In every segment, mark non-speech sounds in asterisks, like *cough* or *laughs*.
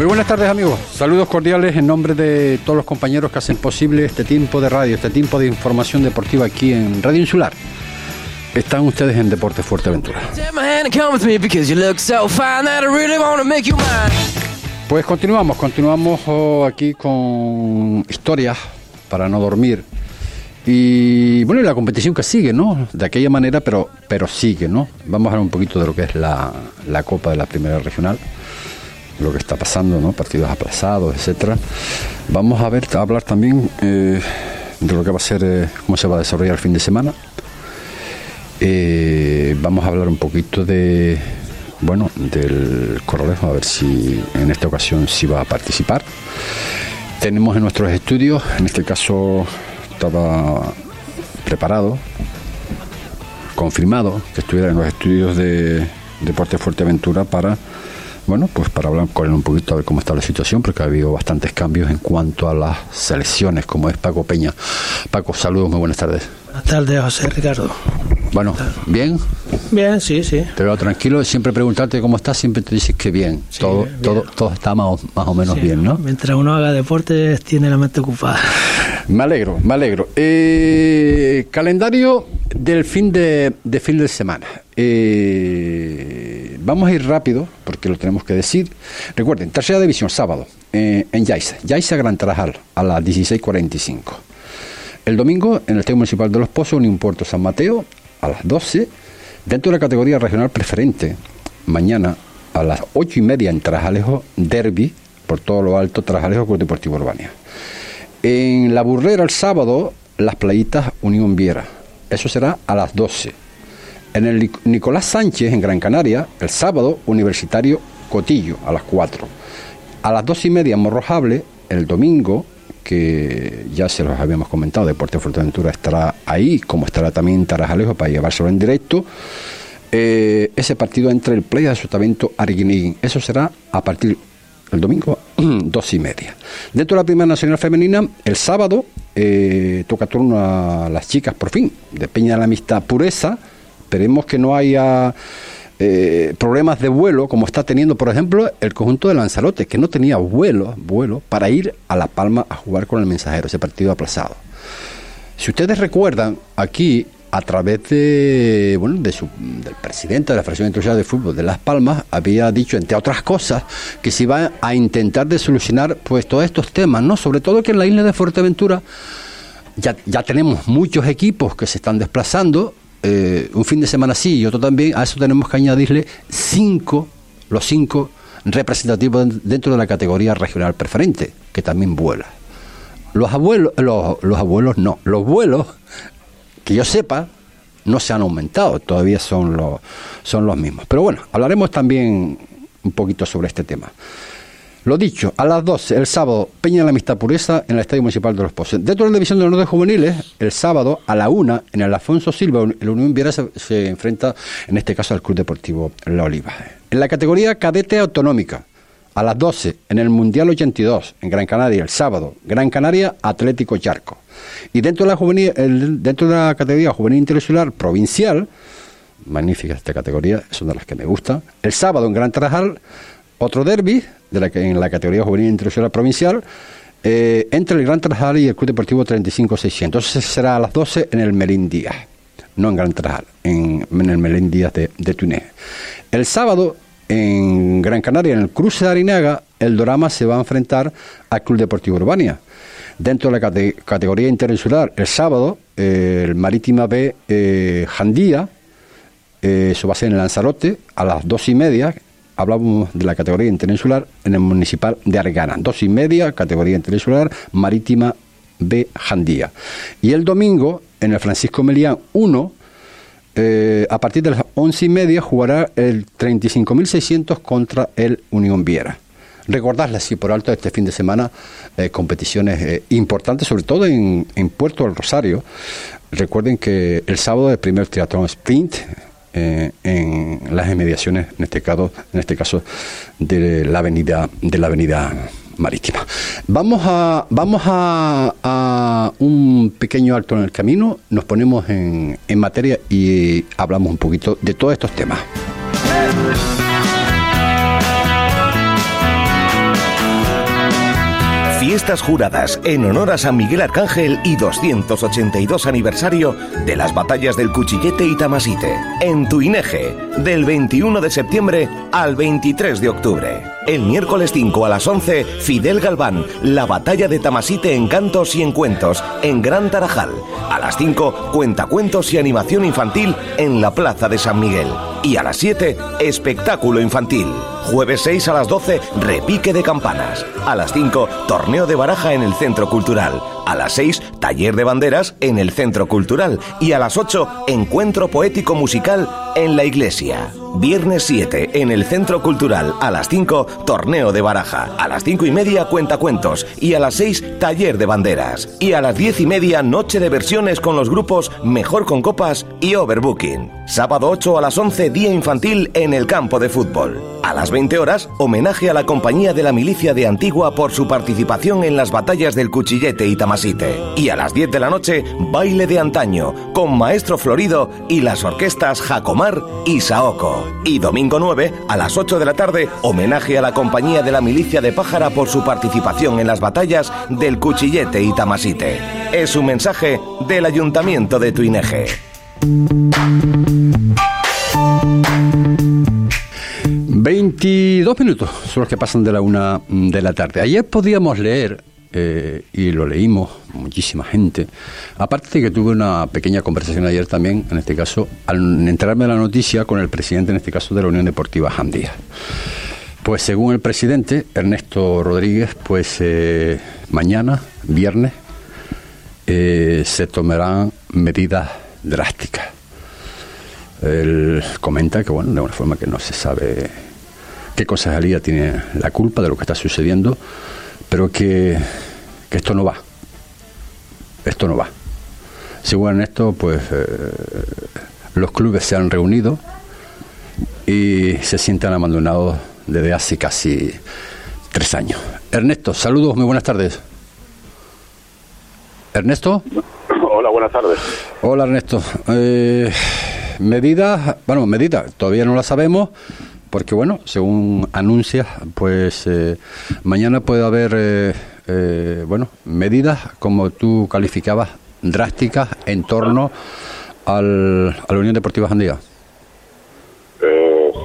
Muy buenas tardes amigos, saludos cordiales en nombre de todos los compañeros que hacen posible este tiempo de radio, este tiempo de información deportiva aquí en Radio Insular. Están ustedes en Deportes Fuerteventura. Pues continuamos, continuamos oh, aquí con historias para no dormir. Y bueno, la competición que sigue, ¿no? De aquella manera, pero, pero sigue, ¿no? Vamos a hablar un poquito de lo que es la, la Copa de la Primera Regional lo que está pasando, ¿no? partidos aplazados, etcétera. Vamos a ver, a hablar también eh, de lo que va a ser, eh, cómo se va a desarrollar el fin de semana. Eh, vamos a hablar un poquito de, bueno, del Corralejo, a ver si en esta ocasión sí va a participar. Tenemos en nuestros estudios, en este caso estaba preparado, confirmado que estuviera en los estudios de Deporte Fuerteventura para bueno, pues para hablar con él un poquito a ver cómo está la situación, porque ha habido bastantes cambios en cuanto a las selecciones, como es Paco Peña. Paco, saludos, muy buenas tardes. Buenas tardes, José Ricardo. Bueno, ¿bien? Bien, sí, sí. Te veo tranquilo, siempre preguntarte cómo estás, siempre te dices que bien. todo, todo, todo está más, o menos bien, ¿no? Mientras uno haga deporte, tiene la mente ocupada. Me alegro, me alegro. Eh, calendario del fin de, de fin de semana. Eh, vamos a ir rápido, porque lo tenemos que decir. Recuerden, tercera división, sábado, eh, en Yaisa. Yaisa Gran Tarajal, a las 16.45. El domingo, en el Estadio Municipal de Los Pozos, Unión Puerto San Mateo, a las 12. Dentro de la categoría regional preferente, mañana a las 8 y media en Tarajalejo, Derby, por todo lo alto, Tarajalejo Club Deportivo Urbania. En la burrera el sábado, las playitas Unión Viera. Eso será a las 12. En el Nicolás Sánchez, en Gran Canaria, el sábado, Universitario Cotillo, a las 4. A las 2 y media, Morrojable, el domingo, que ya se los habíamos comentado, Deporte Fuerteventura estará ahí, como estará también Tarajalejo para llevárselo en directo. Eh, ese partido entre el Playa de Sotavento Arguinín. Eso será a partir el domingo, *clears throat* dos y media. Dentro de la Primera Nacional Femenina, el sábado eh, toca turno a las chicas, por fin, de Peña de la Amistad Pureza. Esperemos que no haya eh, problemas de vuelo, como está teniendo, por ejemplo, el conjunto de Lanzarote, que no tenía vuelo, vuelo para ir a La Palma a jugar con el mensajero, ese partido aplazado. Si ustedes recuerdan, aquí a través de, bueno, de su, del presidente de la Federación Internacional de Fútbol de Las Palmas, había dicho, entre otras cosas, que se iba a intentar de solucionar pues todos estos temas, ¿no? Sobre todo que en la isla de Fuerteventura ya, ya tenemos muchos equipos que se están desplazando, eh, un fin de semana sí y otro también, a eso tenemos que añadirle cinco, los cinco representativos dentro de la categoría regional preferente, que también vuela. Los abuelos, los, los abuelos no, los vuelos que yo sepa, no se han aumentado, todavía son los, son los mismos. Pero bueno, hablaremos también un poquito sobre este tema. Lo dicho, a las 12, el sábado, Peña de la Amistad Pureza en el Estadio Municipal de Los Pozos. Dentro de la División de los de Juveniles, el sábado, a la 1, en el Alfonso Silva, el Unión Viera se, enfrenta, en este caso, al Club Deportivo La Oliva. En la categoría cadete autonómica, a las 12, en el Mundial 82, en Gran Canaria, el sábado, Gran Canaria Atlético Charco. Y dentro de la, dentro de la categoría juvenil interinsular provincial, magnífica esta categoría, es una de las que me gusta, el sábado en Gran Tarajal, otro derby en la categoría juvenil interinsular provincial, eh, entre el Gran Tarajal y el Club Deportivo 35-600. Entonces será a las 12 en el Melín Díaz, no en Gran Tarajal, en, el Melín Díaz de, de Túnez. El sábado en Gran Canaria, en el cruce de Arinaga, el Dorama se va a enfrentar al Club Deportivo Urbania. Dentro de la categoría interinsular, el sábado, eh, el Marítima B eh, Jandía, eso va a ser en Lanzarote, a las dos y media, hablamos de la categoría interinsular en el municipal de Argana. Dos y media, categoría interinsular, Marítima B Jandía. Y el domingo, en el Francisco Melián 1, a partir de las once y media, jugará el 35.600 contra el Unión Viera. recordarle así por alto este fin de semana eh, competiciones eh, importantes, sobre todo en, en Puerto del Rosario. Recuerden que el sábado el primer triatlón sprint eh, en las inmediaciones, en este caso, en este caso de la avenida de la avenida marítima. Vamos a vamos a, a un pequeño alto en el camino, nos ponemos en, en materia y hablamos un poquito de todos estos temas. Fiestas juradas en honor a San Miguel Arcángel y 282 aniversario de las batallas del Cuchillete y Tamasite en Tuineje, del 21 de septiembre al 23 de octubre. El miércoles 5 a las 11, Fidel Galván, la batalla de Tamasite en cantos y en cuentos en Gran Tarajal. A las 5, cuentacuentos y animación infantil en la Plaza de San Miguel. Y a las 7, espectáculo infantil. Jueves 6 a las 12, repique de campanas. A las 5, torneo de baraja en el Centro Cultural. A las 6, taller de banderas en el Centro Cultural. Y a las 8, encuentro poético musical en la iglesia. Viernes 7, en el Centro Cultural. A las 5, torneo de baraja. A las 5 y media, cuentacuentos. Y a las 6, taller de banderas. Y a las 10 y media, noche de versiones con los grupos Mejor con Copas y Overbooking. Sábado 8 a las 11, día infantil en el campo de fútbol. A las 20 horas, homenaje a la compañía de la milicia de Antigua por su participación en las batallas del Cuchillete y Tamasite. Y a las 10 de la noche, baile de antaño, con Maestro Florido y las orquestas Jacomar y Saoko. Y domingo 9, a las 8 de la tarde, homenaje a la compañía de la milicia de Pájara por su participación en las batallas del Cuchillete y Tamasite. Es un mensaje del Ayuntamiento de Tuineje. 22 minutos son los que pasan de la una de la tarde. Ayer podíamos leer, eh, y lo leímos muchísima gente, aparte de que tuve una pequeña conversación ayer también, en este caso, al enterarme de la noticia con el presidente, en este caso, de la Unión Deportiva Jandía. Pues según el presidente, Ernesto Rodríguez, pues eh, mañana, viernes, eh, se tomarán medidas drásticas. Él comenta que, bueno, de una forma que no se sabe qué concejalía tiene la culpa de lo que está sucediendo, pero que, que esto no va. Esto no va. Según Ernesto, pues eh, los clubes se han reunido y se sienten abandonados desde hace casi tres años. Ernesto, saludos, muy buenas tardes. Ernesto. Hola, buenas tardes. Hola, Ernesto. Eh, medidas, bueno, medidas, todavía no las sabemos, porque bueno, según anuncias, pues eh, mañana puede haber, eh, eh, bueno, medidas, como tú calificabas, drásticas en torno al, a la Unión Deportiva Jandía.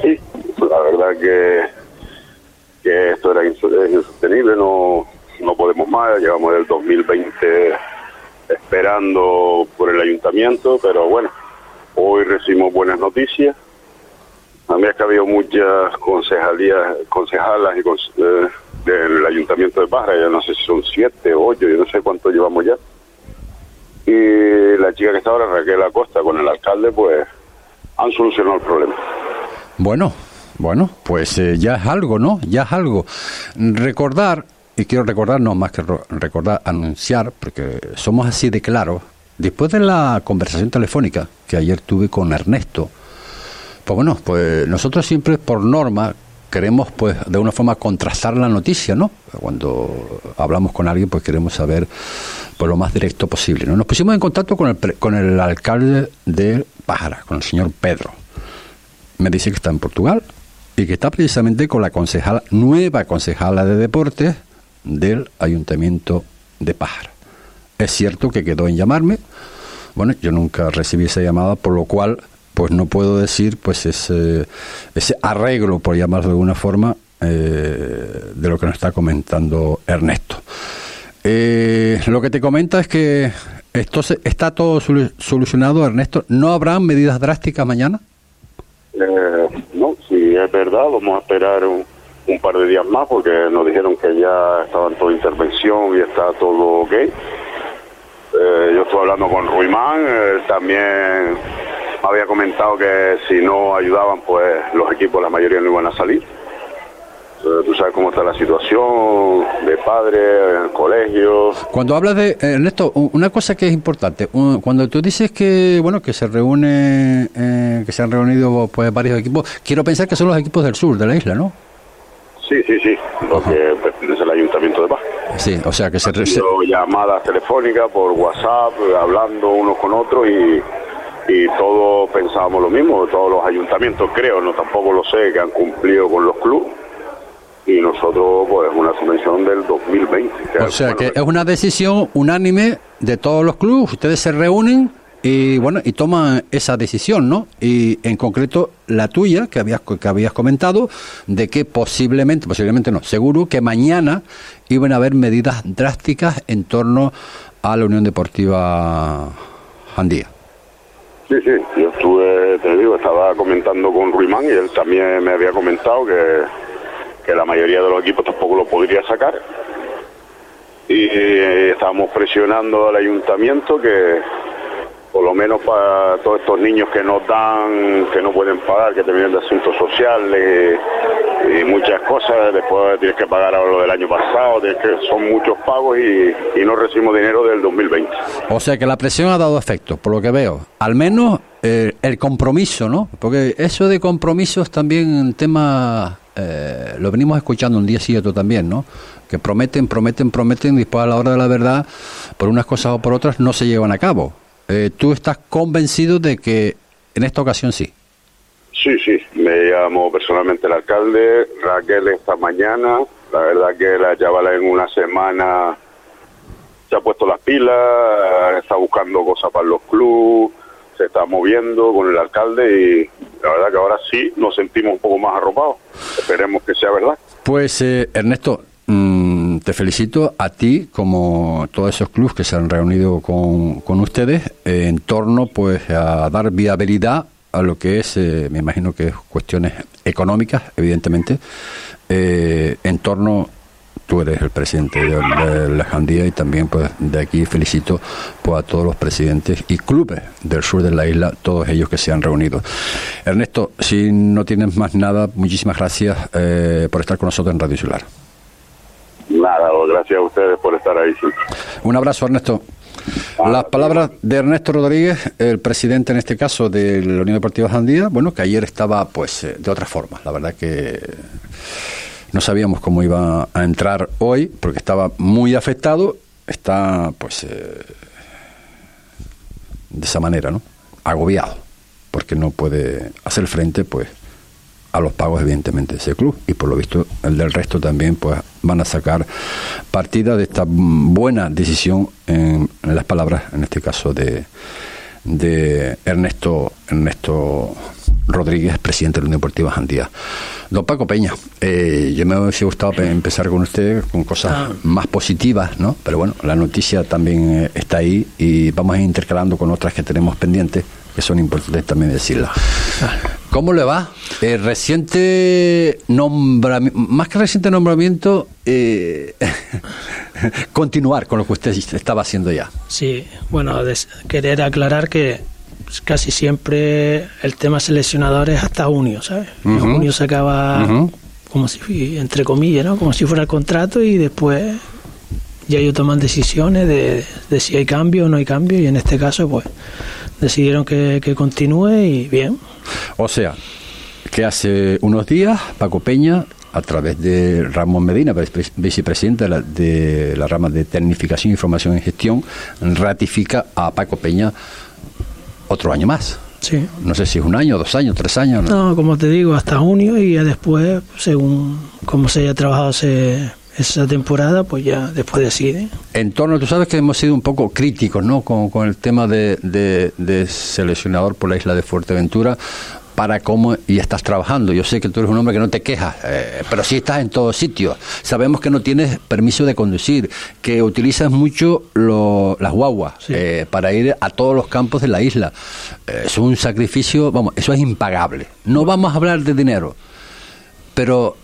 Sí, la verdad que, que esto era insostenible, no, no podemos más, llevamos el 2020 esperando por el ayuntamiento, pero bueno, hoy recibimos buenas noticias. Mí es que ha habido muchas concejalías, concejalas y cons- eh, del ayuntamiento de Pájara, ya no sé si son siete o ocho, yo no sé cuánto llevamos ya. Y la chica que está ahora, Raquel Acosta, con el alcalde, pues han solucionado el problema. Bueno, bueno, pues eh, ya es algo, ¿no? Ya es algo. Recordar, y quiero recordar, no más que recordar, anunciar, porque somos así de claros, después de la conversación telefónica que ayer tuve con Ernesto, pues bueno, pues nosotros siempre por norma queremos pues de una forma contrastar la noticia, ¿no? Cuando hablamos con alguien pues queremos saber por lo más directo posible, ¿no? Nos pusimos en contacto con el, con el alcalde de Pájara, con el señor Pedro me dice que está en Portugal y que está precisamente con la concejala, nueva concejala de deportes del Ayuntamiento de Pájara. Es cierto que quedó en llamarme, bueno, yo nunca recibí esa llamada, por lo cual pues no puedo decir pues ese, ese arreglo, por llamarlo de alguna forma, eh, de lo que nos está comentando Ernesto. Eh, lo que te comenta es que esto se- está todo solu- solucionado, Ernesto. ¿No habrá medidas drásticas mañana? Eh, no, si es verdad, vamos a esperar un, un par de días más porque nos dijeron que ya estaba en toda intervención y está todo ok. Eh, yo estuve hablando con Ruimán, también me había comentado que si no ayudaban, pues los equipos, la mayoría no iban a salir. Tú sabes cómo está la situación de padres, en el colegio. Cuando hablas de, eh, Ernesto, una cosa que es importante, cuando tú dices que, bueno, que se reúne, eh, que se han reunido pues varios equipos, quiero pensar que son los equipos del sur de la isla, ¿no? Sí, sí, sí, lo que pertenece al Ayuntamiento de Paz. Sí, o sea que se, Ha re- se- sido llamadas telefónicas por WhatsApp, hablando unos con otros y, y todos pensábamos lo mismo, todos los ayuntamientos creo, no tampoco lo sé, que han cumplido con los clubes y nosotros pues una subvención del 2020. o sea que es una decisión unánime de todos los clubes, ustedes se reúnen y bueno, y toman esa decisión, ¿no? Y en concreto la tuya, que habías, que habías comentado, de que posiblemente, posiblemente no, seguro que mañana iban a haber medidas drásticas en torno a la Unión Deportiva Jandía. Sí, sí, yo estuve, te digo, estaba comentando con Ruimán y él también me había comentado que, que la mayoría de los equipos tampoco lo podría sacar. Y eh, estábamos presionando al ayuntamiento que por lo menos para todos estos niños que no dan, que no pueden pagar, que terminan de asuntos sociales y muchas cosas, después tienes que pagar ahora lo del año pasado, que, son muchos pagos y, no recibimos dinero del 2020. O sea que la presión ha dado efecto, por lo que veo. Al menos eh, el compromiso, ¿no? Porque eso de compromisos también un tema, eh, lo venimos escuchando un día sí también, ¿no? Que prometen, prometen, prometen y después a la hora de la verdad, por unas cosas o por otras, no se llevan a cabo. Eh, ¿Tú estás convencido de que en esta ocasión sí? Sí, sí, me llamó personalmente el alcalde, Raquel esta mañana, la verdad que la chavala en una semana se ha puesto las pilas, está buscando cosas para los clubes, se está moviendo con el alcalde y la verdad que ahora sí nos sentimos un poco más arropados. Esperemos que sea verdad. Pues eh, Ernesto, mm, te felicito a ti como todos esos clubes que se han reunido con, con ustedes eh, en torno pues a dar viabilidad a lo que es, eh, me imagino que es cuestiones económicas, evidentemente, eh, en torno tú eres el presidente de, de la Jandía y también pues de aquí felicito pues a todos los presidentes y clubes del sur de la isla, todos ellos que se han reunido. Ernesto, si no tienes más nada, muchísimas gracias eh, por estar con nosotros en Radio Insular. Nada, gracias a ustedes por estar ahí. siempre. Un abrazo, Ernesto. Las palabras de Ernesto Rodríguez, el presidente en este caso de la Unión Deportiva Jandía, bueno, que ayer estaba pues eh, de otra forma. La verdad que no sabíamos cómo iba a entrar hoy porque estaba muy afectado. Está pues eh, de esa manera, ¿no? Agobiado porque no puede hacer frente pues a los pagos evidentemente de ese club y por lo visto el del resto también pues van a sacar partida de esta buena decisión en, en las palabras en este caso de, de Ernesto Ernesto Rodríguez, presidente de la Unión Deportiva Jandía. Don Paco Peña, eh, yo me hubiese gustado pe- empezar con usted con cosas Ah. más positivas, ¿no? Pero bueno, la noticia también eh, está ahí y vamos a ir intercalando con otras que tenemos pendientes, que son importantes también decirlas. ¿Cómo le va? Eh, reciente nombramiento, más que reciente nombramiento, eh, *laughs* continuar con lo que usted estaba haciendo ya. Sí, bueno, querer aclarar que casi siempre el tema seleccionador es hasta junio, ¿sabes? En Ujú. junio se acaba como si, entre comillas, ¿no? Como si fuera el contrato y después ya ellos toman decisiones de, de si hay cambio o no hay cambio y en este caso pues decidieron que, que continúe y bien. O sea, que hace unos días Paco Peña, a través de Ramón Medina, vice- vicepresidente de la, de la rama de Tecnificación, Información y Gestión, ratifica a Paco Peña otro año más. Sí. No sé si es un año, dos años, tres años. ¿no? No, como te digo, hasta junio y ya después, según cómo se haya trabajado ese- esa temporada, pues ya después decide. En torno, tú sabes que hemos sido un poco críticos, ¿no? Con, con el tema de, de- de seleccionador por la isla de Fuerteventura para cómo y estás trabajando. Yo sé que tú eres un hombre que no te quejas, eh, pero sí estás en todos sitios. Sabemos que no tienes permiso de conducir, que utilizas mucho lo- las guaguas Sí. eh, para ir a todos los campos de la isla. Eh, es un sacrificio, vamos, eso es impagable. No vamos a hablar de dinero, pero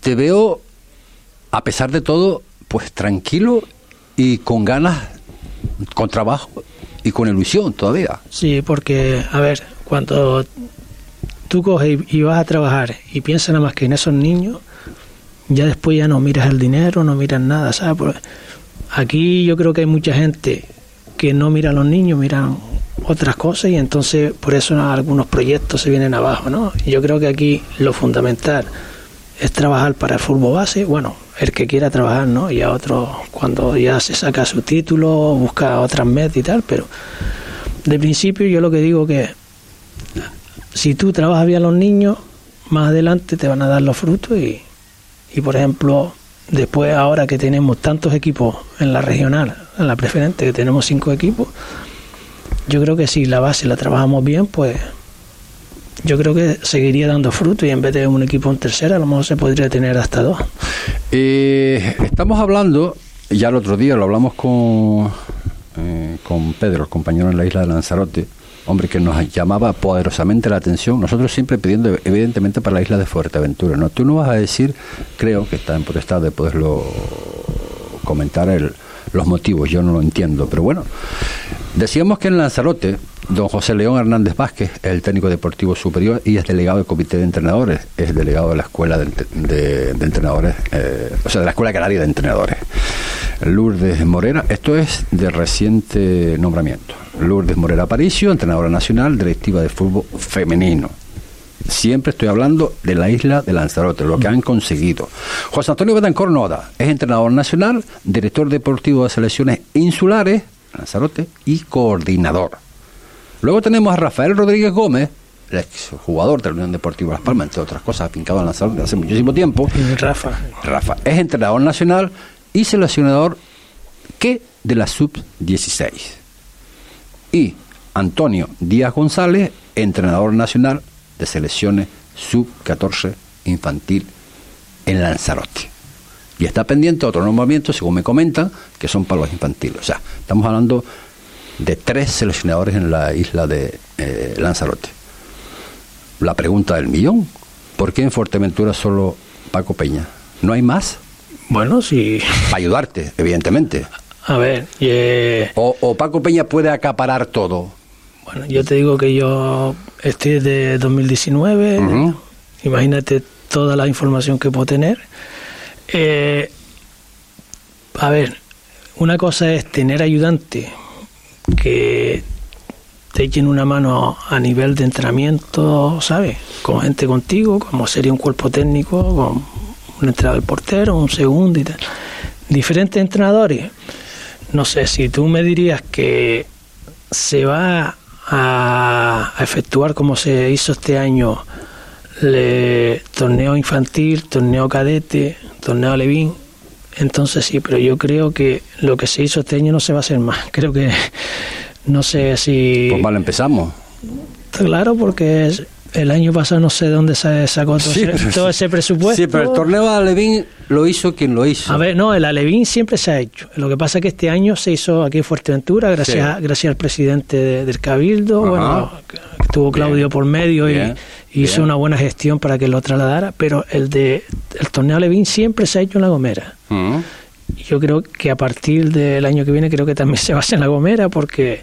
te veo a pesar de todo, pues tranquilo y con ganas, con trabajo y con ilusión todavía. Sí, porque, a ver, cuando tú coges y, vas a trabajar y piensas nada más que en esos niños, ya después ya no miras el dinero, no miras nada, ¿sabes? Aquí yo creo que hay mucha gente que no mira a los niños, miran otras cosas y entonces por eso algunos proyectos se vienen abajo, ¿no? Yo creo que aquí lo fundamental es trabajar para el fútbol base, bueno, el que quiera trabajar, ¿no? Y a otro, cuando ya se saca su título, busca otras metas y tal, pero de principio yo lo que digo que si tú trabajas bien los niños, más adelante te van a dar los frutos y, y por ejemplo, después ahora que tenemos tantos equipos en la regional, en la preferente, que tenemos cinco equipos, yo creo que si la base la trabajamos bien, pues yo creo que seguiría dando fruto y en vez de un equipo en tercera, a lo mejor se podría tener hasta dos. Eh, estamos hablando, ya el otro día lo hablamos con, eh, con Pedro, el compañero en la isla de Lanzarote, hombre que nos llamaba poderosamente la atención, nosotros siempre pidiendo evidentemente para la isla de Fuerteventura, ¿no? Tú no vas a decir, creo que está en potestad de poderlo comentar el, los motivos, yo no lo entiendo, pero bueno, decíamos que en Lanzarote Don José León Hernández Vázquez es el técnico deportivo superior y es delegado del comité de entrenadores, es delegado de la escuela de, entrenadores, eh, o sea, de la escuela canaria de entrenadores. Lourdes Morera, esto es de reciente nombramiento. Lourdes Morera Aparicio, entrenadora nacional, directiva de fútbol femenino. Siempre estoy hablando de la isla de Lanzarote, lo que han conseguido. José Antonio Betancor Noda es entrenador nacional, director deportivo de selecciones insulares, Lanzarote, y coordinador. Luego tenemos a Rafael Rodríguez Gómez, el jugador de la Unión Deportiva Las Palmas, entre otras cosas, afincado en Lanzarote hace muchísimo tiempo. Rafa. Rafa es entrenador nacional y seleccionador que de la sub-16. Y Antonio Díaz González, entrenador nacional de selecciones sub-14 infantil en Lanzarote. Y está pendiente otro nombramiento, según me comentan, que son para los infantiles. O sea, estamos hablando de tres seleccionadores en la isla de eh, Lanzarote. La pregunta del millón, ¿por qué en Fuerteventura solo Paco Peña? ¿No hay más? Bueno, sí. Para ayudarte, evidentemente. A ver, o, Paco Peña puede acaparar todo. Bueno, yo te digo que yo estoy de 2019, imagínate toda la información que puedo tener. Eh, a ver, una cosa es tener ayudante que te echen una mano a nivel de entrenamiento, ¿sabes? Con gente contigo, como sería un cuerpo técnico, con un entrenador portero, un segundo y tal. Diferentes entrenadores. No sé, si tú me dirías que se va a, efectuar como se hizo este año le, torneo infantil, torneo cadete, torneo Levín, entonces sí, pero yo creo que lo que se hizo este año no se va a hacer más. *laughs* Creo que no sé si... Pues mal empezamos. Claro, porque el año pasado no sé de dónde se sacó todo, ese, presupuesto. Sí, pero el torneo de Alevín lo hizo quien lo hizo. A ver, no, el Alevín siempre se ha hecho. Lo que pasa es que este año se hizo aquí en Fuerteventura, gracias, gracias al presidente del Cabildo, bueno, que tuvo Claudio por medio y hizo una buena gestión para que lo trasladara, pero el de el torneo Levín siempre se ha hecho en La Gomera. Mm. Yo creo que a partir del año que viene creo que también *laughs* se va a hacer en La Gomera porque...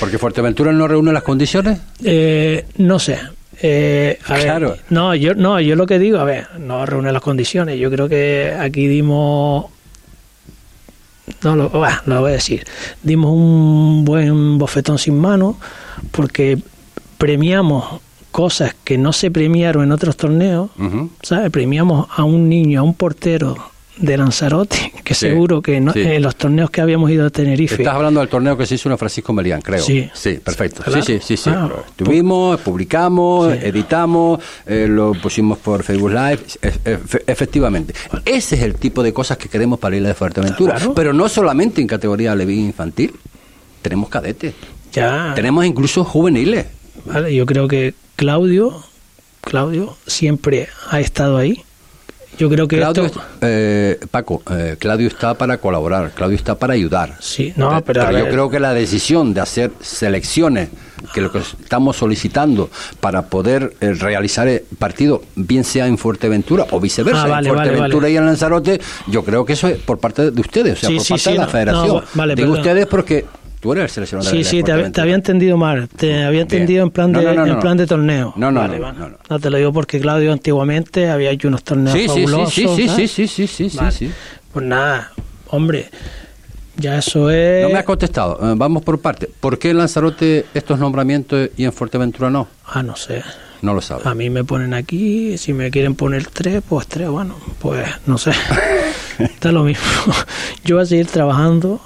¿Porque Fuerteventura no reúne las condiciones? Eh, no sé. Eh, claro. no, yo, no, yo lo que digo, a ver, no reúne las condiciones. Yo creo que aquí dimos no lo, lo voy a decir, dimos un buen bofetón sin mano porque premiamos cosas que no se premiaron en otros torneos, ¿sabes? Premiamos a un niño, a un portero de Lanzarote, que seguro que no, en los torneos que habíamos ido a Tenerife. Estás hablando del torneo que se hizo en Francisco Melián, creo. Sí, sí perfecto. Sí, sí, sí. sí. Ah, Tuvimos, publicamos, editamos, eh, lo pusimos por Facebook Live, efectivamente. Ese es el tipo de cosas que queremos para Isla de Fuerteventura. Pero no solamente en categoría Levín infantil, tenemos cadetes. Ya. Tenemos incluso juveniles. Vale, yo creo que Claudio, Claudio siempre ha estado ahí. Yo creo que Claudio, eh, Paco, eh, Claudio está para colaborar, Claudio está para ayudar. Sí, no, pero, yo creo que la decisión de hacer selecciones, que lo que estamos solicitando para poder eh, realizar el partido, bien sea en Fuerteventura o viceversa, ah, en Fuerteventura y en Lanzarote, yo creo que eso es por parte de ustedes, o sea, por parte de la Federación. Digo ustedes porque Tú eres el seleccionador Sí, de sí, te, había- te Fuerteventura. había entendido mal. Te había Bien. entendido en plan No, de, no, no, en plan de torneo. No, no, Vale, no, vale. no, te lo digo porque Claudio antiguamente había hecho unos torneos Sí, fabulosos. sí, sí, sí, ¿sabes? sí, sí, sí, sí, Vale. sí. Pues nada, hombre, ya eso es... No me has contestado. Eh, vamos por parte. ¿Por qué en Lanzarote estos nombramientos y en Fuerteventura no? Ah, no sé. No lo sabes. A mí me ponen aquí, si me quieren poner tres, pues tres, bueno, pues no sé. *laughs* Está lo mismo. *laughs* Yo voy a seguir trabajando,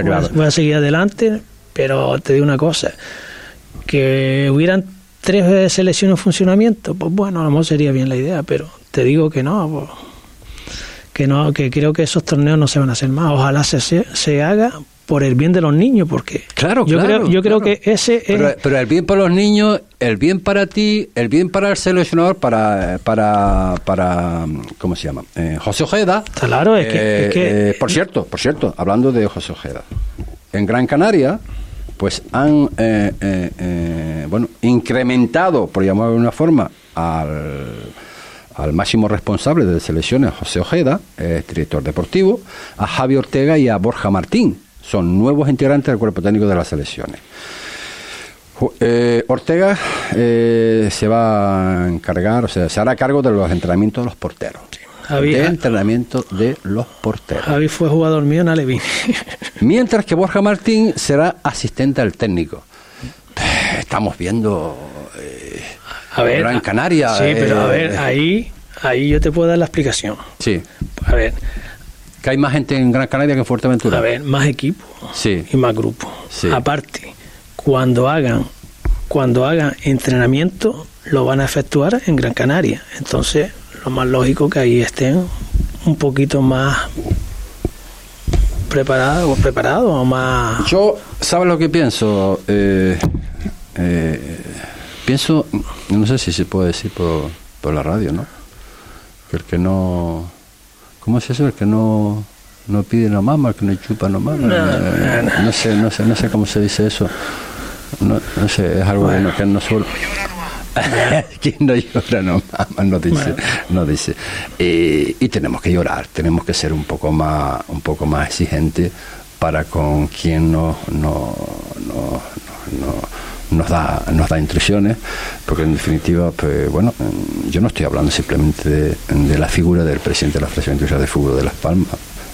Está voy a- claro. voy a seguir adelante, pero te digo una cosa, que hubieran tres selecciones en funcionamiento, pues bueno, a lo mejor sería bien la idea, pero te digo que no, pues, que no, que creo que esos torneos no se van a hacer más. Ojalá se, se haga por el bien de los niños, porque Claro, yo claro, creo, yo creo claro. que ese es Pero, pero el bien para los niños, el bien para ti, el bien para el seleccionador, para, para, para ¿cómo se llama? Eh, José Ojeda. Claro, es que- es que- eh, por cierto, por cierto, hablando de José Ojeda, en Gran Canaria, pues han, eh, eh, eh, bueno, incrementado, por llamarlo de una forma, al, al máximo responsable de selecciones, José Ojeda, eh, director deportivo, a Javi Ortega y a Borja Martín. Son nuevos integrantes del cuerpo técnico de las selecciones. Eh, Ortega eh, se va a encargar, o sea, se hará cargo de los entrenamientos de los porteros. Javi- de entrenamiento de los porteros. Javi fue jugador mío en Alevín. *laughs* Mientras que Borja Martín será asistente al técnico. Estamos viendo eh, A ver, Gran Canaria. Sí, pero a ver, ahí, ahí yo te puedo dar la explicación. Sí, A ver, que hay más gente en Gran Canaria que en Fuerteventura. a ver, más equipo Sí. y más grupos. Sí. Aparte, cuando hagan, cuando hagan entrenamiento, lo van a efectuar en Gran Canaria. Entonces, lo más lógico que ahí estén un poquito más preparados, preparados o más. Yo, ¿sabes lo que pienso? Eh, eh, pienso, no sé si se puede decir por, por la radio, ¿no? Que el que no. ¿Cómo es eso? El que no, no pide no mama, el que no chupa no mama. No sé, no sé, no sé cómo se dice eso. No, no sé, es algo que no- que no suelo. *laughs* Quien no llora no mama, no dice, no dice. Eh, y tenemos que llorar, tenemos que ser un poco más, un poco más exigentes para con quien no, no, no, no- no- nos da, nos da instrucciones, porque en definitiva, pues bueno, yo no estoy hablando simplemente de, la figura del presidente de la Federación Internacional de Fútbol de Las Palmas.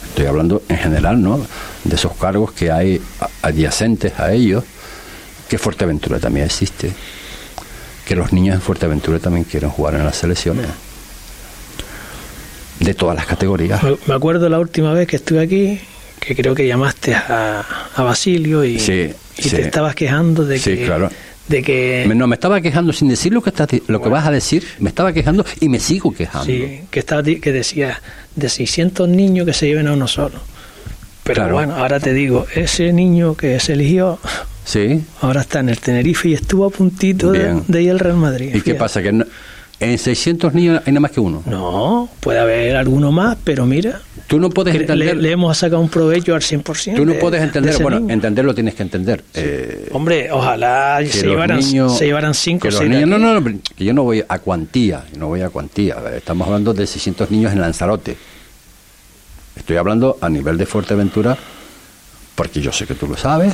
Estoy hablando en general, ¿no? De esos cargos que hay adyacentes a ellos, que Fuerteventura también existe que los niños en Fuerteventura también quieren jugar en las selecciones de todas las categorías. Me acuerdo la última vez que estuve aquí, que creo que llamaste a, a Basilio y, Sí, y sí. te estabas quejando de Sí, que, claro. de que Me- No, me estaba quejando sin decir lo que, estás lo que vas a decir, me estaba quejando y me sigo quejando. Sí, que, estaba, que decía de 600 niños que se lleven a uno solo. Pero Claro. bueno, ahora te digo, ese niño que se eligió, Sí. ahora está en el Tenerife y estuvo a puntito de, ir al Real Madrid. ¿Y qué pasa? Que no- en 600 niños hay nada más que uno. No, puede haber alguno más, pero mira, Tú no puedes que le, entender. le hemos sacado un provecho al 100%. tú no de- puedes de entender. Bueno, niño. entenderlo tienes que entender. Eh, Hombre, ojalá se llevaran, niños- se llevaran cinco que o niños, no, no, no, que yo no voy a cuantía, yo no voy a cuantía. Estamos hablando de 600 niños en Lanzarote. Estoy hablando a nivel de Fuerteventura, porque yo sé que tú lo sabes,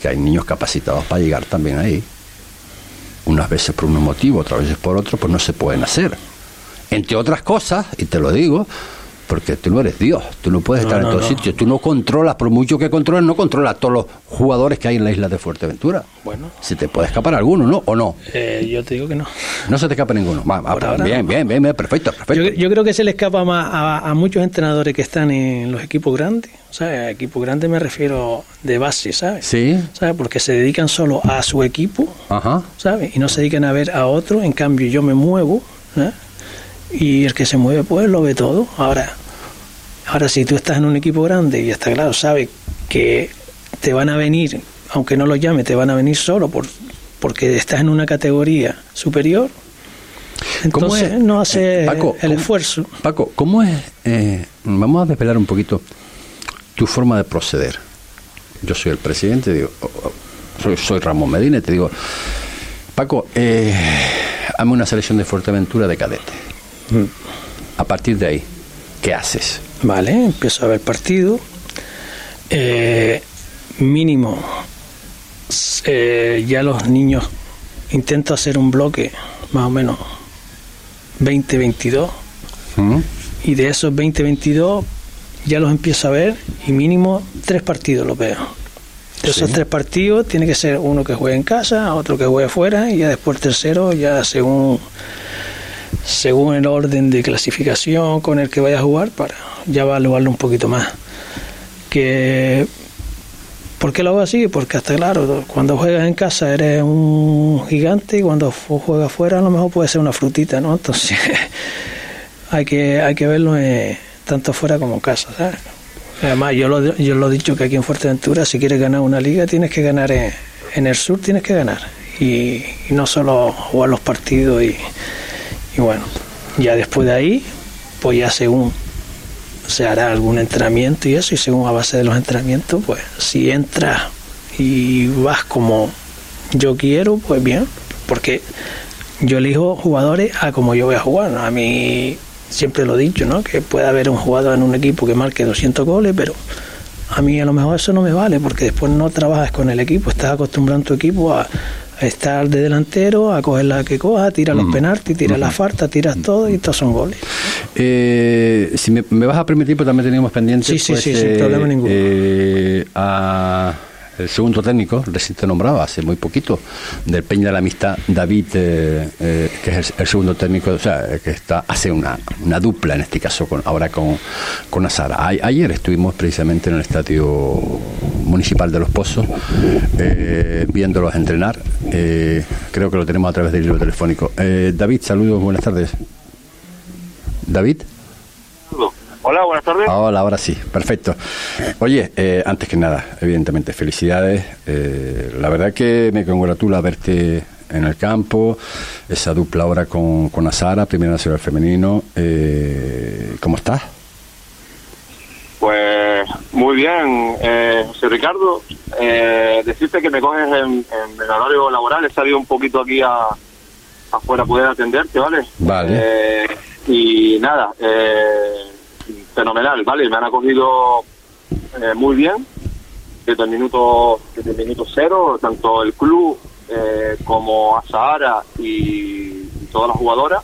que hay niños capacitados para llegar también ahí. Unas veces por un motivo, otras veces por otro, pues no se pueden hacer. Entre otras cosas, y te lo digo, porque tú no eres Dios, tú no puedes No, estar no, en todos no. sitios, tú no controlas, por mucho que controles, no controlas todos los jugadores que hay en la isla de Fuerteventura. Bueno. Si te puede escapar alguno, ¿no? ¿O no? Eh, yo te digo que no. No se te escapa ninguno. Va, va, bien, bien, bien, bien, perfecto, perfecto. Yo, yo creo que se le escapa más a, a muchos entrenadores que están en los equipos grandes. ¿sabes? A equipos grandes me refiero de base, ¿sabes? Sí, ¿Sabes? Porque se dedican solo a su equipo, ajá. ¿sabes? Y no se dedican a ver a otro. En cambio, yo me muevo, ¿eh? Y el que se mueve, pues lo ve todo. Ahora, ahora si tú estás en un equipo grande y está claro, sabes que te van a venir, aunque no lo llame, te van a venir solo por, porque estás en una categoría superior. ¿Cómo Entonces es? no hace Eh, Paco, el ¿cómo- esfuerzo. Paco, ¿cómo es? eh, vamos a desvelar un poquito tu forma de proceder. Yo soy el presidente, digo, soy, soy Ramón Medina y te digo, Paco, eh, hazme una selección de Fuerteventura de cadete. A partir de ahí, ¿qué haces? Vale, empiezo a ver partido. Eh, mínimo eh, ya los niños intento hacer un bloque más o menos 20-22 ¿Mm? y de esos 20-22 ya los empiezo a ver y mínimo tres partidos los veo. De esos Sí. tres partidos tiene que ser uno que juegue en casa, otro que juegue fuera y ya después el tercero ya según según el orden de clasificación con el que vaya a jugar para ya evaluarlo un poquito más. Que ¿Por qué lo hago así? Porque hasta claro, cuando juegas en casa eres un gigante y cuando juegas fuera a lo mejor puede ser una frutita, ¿no? Entonces *laughs* hay que hay que verlo eh, tanto fuera como en casa, ¿sabes? Además, yo lo, yo lo he dicho que aquí en Fuerteventura, si quieres ganar una liga, tienes que ganar en, en el sur, tienes que ganar. Y, y no solo jugar los partidos y, y bueno, ya después de ahí, pues ya según se hará algún entrenamiento y eso, y según a base de los entrenamientos, pues si entras y vas como yo quiero, pues bien, porque yo elijo jugadores a como yo voy a jugar. A mí siempre lo he dicho, ¿no? Que puede haber un jugador en un equipo que marque 200 goles, pero a mí a lo mejor eso no me vale, porque después no trabajas con el equipo, estás acostumbrando a tu equipo a estar de delantero, a coger la que coja, tira los penaltis, tira la falta, tiras todo y todos son goles. Eh, si me, me vas a permitir, pues también teníamos pendiente Sí, sí, pues, sí, sin problema ninguno. eh, a el segundo técnico, recién te nombraba hace muy poquito, del Peña de la Amistad, David, eh, eh, que es el, segundo técnico, o sea, que está hace una, una dupla en este caso, con, ahora con, con Azara. Ayer estuvimos precisamente en el estadio municipal de Los Pozos, eh, viéndolos entrenar. Eh, creo que lo tenemos a través del libro telefónico. Eh, David, saludos, buenas tardes. David. Hola, buenas tardes. Hola, ahora sí, perfecto. Oye, eh, antes que nada, evidentemente, felicidades. Eh, la verdad que me congratula verte en el campo, esa dupla ahora con, con Azara, Primera Nacional Femenino. Eh, ¿Cómo estás? Pues muy bien, eh, José Ricardo. Eh, decirte que me coges en, en el horario laboral, he salido un poquito aquí a, afuera a poder atenderte, ¿vale? Vale. Y nada, eh, fenomenal, ¿vale? Me han acogido eh, muy bien desde el minuto desde el minuto cero, tanto el club eh, como a Sahara y, todas las jugadoras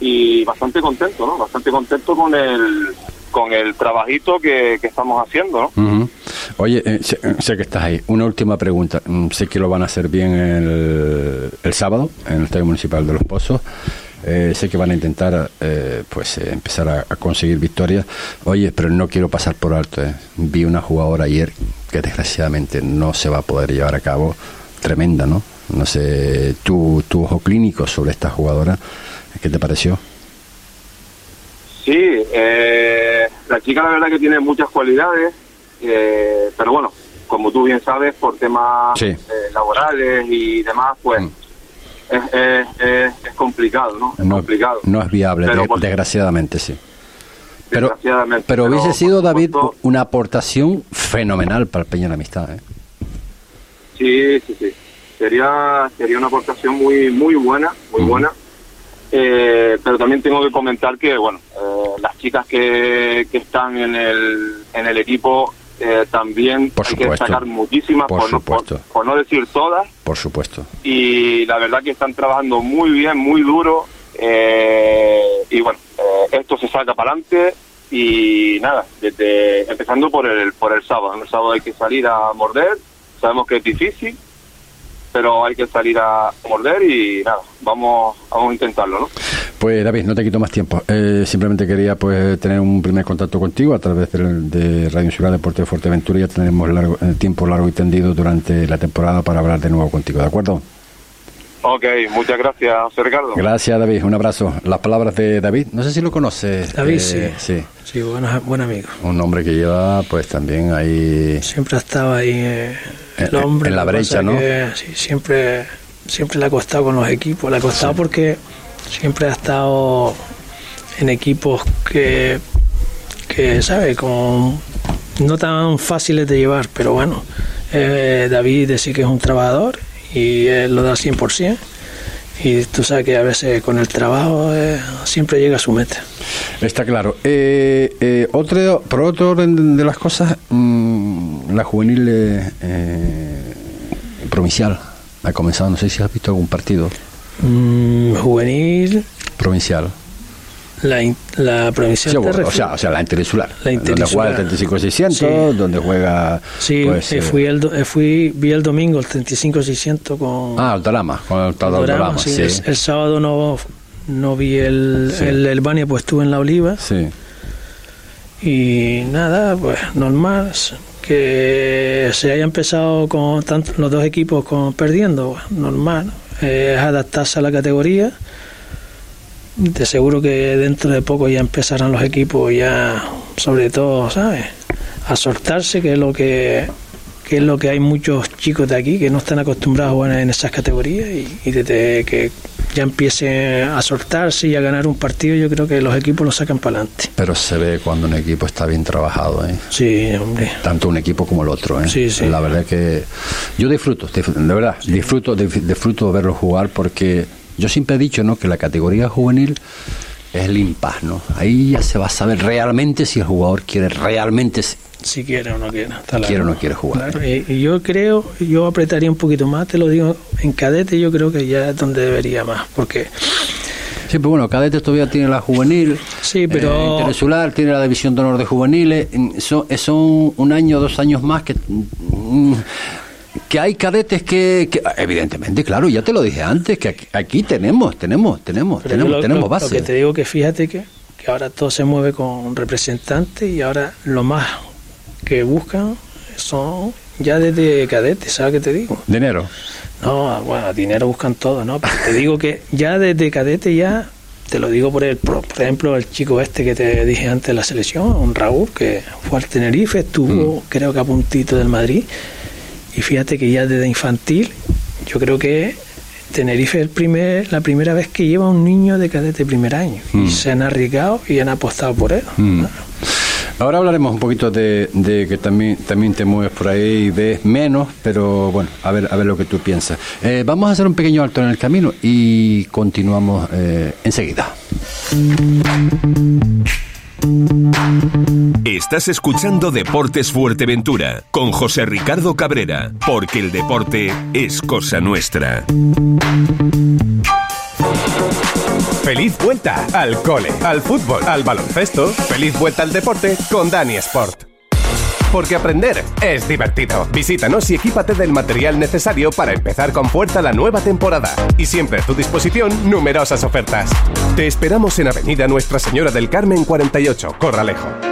y bastante contento, ¿no? Bastante contento con el con el trabajito que, que estamos haciendo, ¿no? Ujú. Oye, eh, sé, sé que estás ahí. Una última pregunta. Mm, Sé que lo van a hacer bien el, el sábado en el Estadio Municipal de Los Pozos. Eh, sé que van a intentar eh, pues eh, empezar a, a conseguir victorias. Oye, pero no quiero pasar por alto. eh. Vi una jugadora ayer que desgraciadamente no se va a poder llevar a cabo. Tremenda, ¿no? No sé, tu, tu ojo clínico sobre esta jugadora, ¿qué te pareció? Sí, eh, la chica la verdad que tiene muchas cualidades, pero bueno, como tú bien sabes, por temas Sí. laborales y demás, pues Mm. Es, es, complicado, ¿no? Es No, complicado. no es viable, Pero de- desgraciadamente sí. Pero, pero pero hubiese sido, David, supuesto- una aportación fenomenal para el Peña de la Amistad. ¿eh? Sí, sí, sí. Sería, sería una aportación muy, muy buena, muy buena. Eh, pero también tengo que comentar que, bueno, eh, las chicas que, que están en el, en el equipo eh, también Por hay que destacar muchísimas, Por por, no, por- supuesto. por no decir todas. Por supuesto. Y la verdad que están trabajando muy bien, muy duro. eh, y bueno, eh, esto se saca para adelante. Y nada, desde empezando por el, por el sábado. El sábado hay que salir a morder. Sabemos que es difícil, pero hay que salir a morder y nada, vamos, vamos a intentarlo, ¿no? Pues David, no te quito más tiempo. Eh, simplemente quería pues tener un primer contacto contigo a través del- de, Radio Ciudad Deporte de Fuerteventura. Ya tendremos largo, eh, tiempo largo y tendido durante la temporada para hablar de nuevo contigo, ¿de acuerdo? Ok, muchas gracias, Ricardo. Gracias, David. Un abrazo. Las palabras de David. No sé si lo conoces. David, eh, sí. Sí, buen, buen amigo. Un hombre que lleva pues también ahí Siempre ha estado ahí eh, el En- hombre. en la brecha, ¿no? que, sí, siempre, siempre le ha costado con los equipos. Le ha costado porque siempre ha estado en equipos que, que ¿sabes? Con, no tan fáciles de llevar, pero bueno, eh, David sí que es un trabajador y él lo da al 100%. Y tú sabes que a veces con el trabajo eh, siempre llega a su meta. Está claro. Eh, eh, otro, por otro orden de las cosas, mm, la juvenil eh, provincial ha comenzado, no sé si has visto algún partido Mm, juvenil, provincial. la, in- la provincial Sí, o, sea, o sea, la interinsular. La Donde juega el interinsular. 35-600, donde juega... Sí, pues, eh, eh, fui, el, do- eh, fui, vi el domingo el 35-600 con Ah, Altarama, con el Dorama, Altarama, sí. sí. El, el sábado no, no vi el, Sí. el, el Bania, pues estuve en la Oliva. Sí. Y nada, pues normal, que se haya empezado con tanto, los dos equipos con, perdiendo, pues, normal. Es adaptarse a la categoría. De seguro que dentro de poco ya empezarán los equipos ya, sobre todo, ¿sabes? A soltarse, que es lo que, que es lo que hay muchos chicos de aquí que no están acostumbrados a jugar en esas categorías y, y desde que ya empiecen a soltarse y a ganar un partido, yo creo que los equipos lo sacan para adelante. Pero se ve cuando un equipo está bien trabajado, ¿eh? Sí, hombre. tanto un equipo como el otro. ¿eh? Sí, sí. La verdad que yo disfruto, de verdad, disfruto, disfruto verlo jugar porque yo siempre he dicho ¿no? que la categoría juvenil es el impas, ¿no? Ahí ya se va a saber realmente si el jugador quiere realmente si quiere o no quiere. está quiere o no quiere jugar. Claro, y, y yo creo, yo apretaría un poquito más, te lo digo, en cadete yo creo que ya es donde debería más, porque Sí, pero bueno, Cadete todavía tiene la juvenil. Sí, pero- eh, Interinsular tiene la división de honor de juveniles. Son, eh, son un año, dos años más que. mm, Que hay cadetes que, que- evidentemente, claro, ya te lo dije antes, que aquí, aquí tenemos, tenemos, tenemos, pero tenemos, lo, tenemos base. lo que te digo que fíjate que, que ahora todo se mueve con representantes y ahora lo más que buscan son ya desde cadete, ¿sabes qué te digo? Dinero. No, bueno, dinero buscan todo, ¿no? Pero te digo que ya desde cadete ya, te lo digo por el, por, por ejemplo, el chico este que te dije antes de la selección, un Raúl, que fue al Tenerife, estuvo creo que a puntito del Madrid, y fíjate que ya desde infantil, yo creo que Tenerife es el primer, la primera vez que lleva un niño de cadete primer año, Mm. y se han arriesgado y han apostado por él. Mm. Ahora hablaremos un poquito de, que también, también te mueves por ahí ves menos, pero bueno, a ver, a ver lo que tú piensas. Eh, vamos a hacer un pequeño alto en el camino y continuamos eh, enseguida. Estás escuchando Deportes Fuerteventura con José Ricardo Cabrera, porque el deporte es cosa nuestra. Feliz vuelta al cole, al fútbol, al baloncesto. Feliz vuelta al deporte con Dani Sport. Porque aprender es divertido. Visítanos y equípate del material necesario para empezar con fuerza la nueva temporada. Y siempre a tu disposición numerosas ofertas. Te esperamos en Avenida Nuestra Señora del Carmen 48, Corralejo.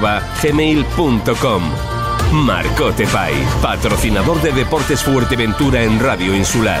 marcotepais@gmail.com. Marcote Pais, patrocinador de Deportes Fuerteventura en Radio Insular.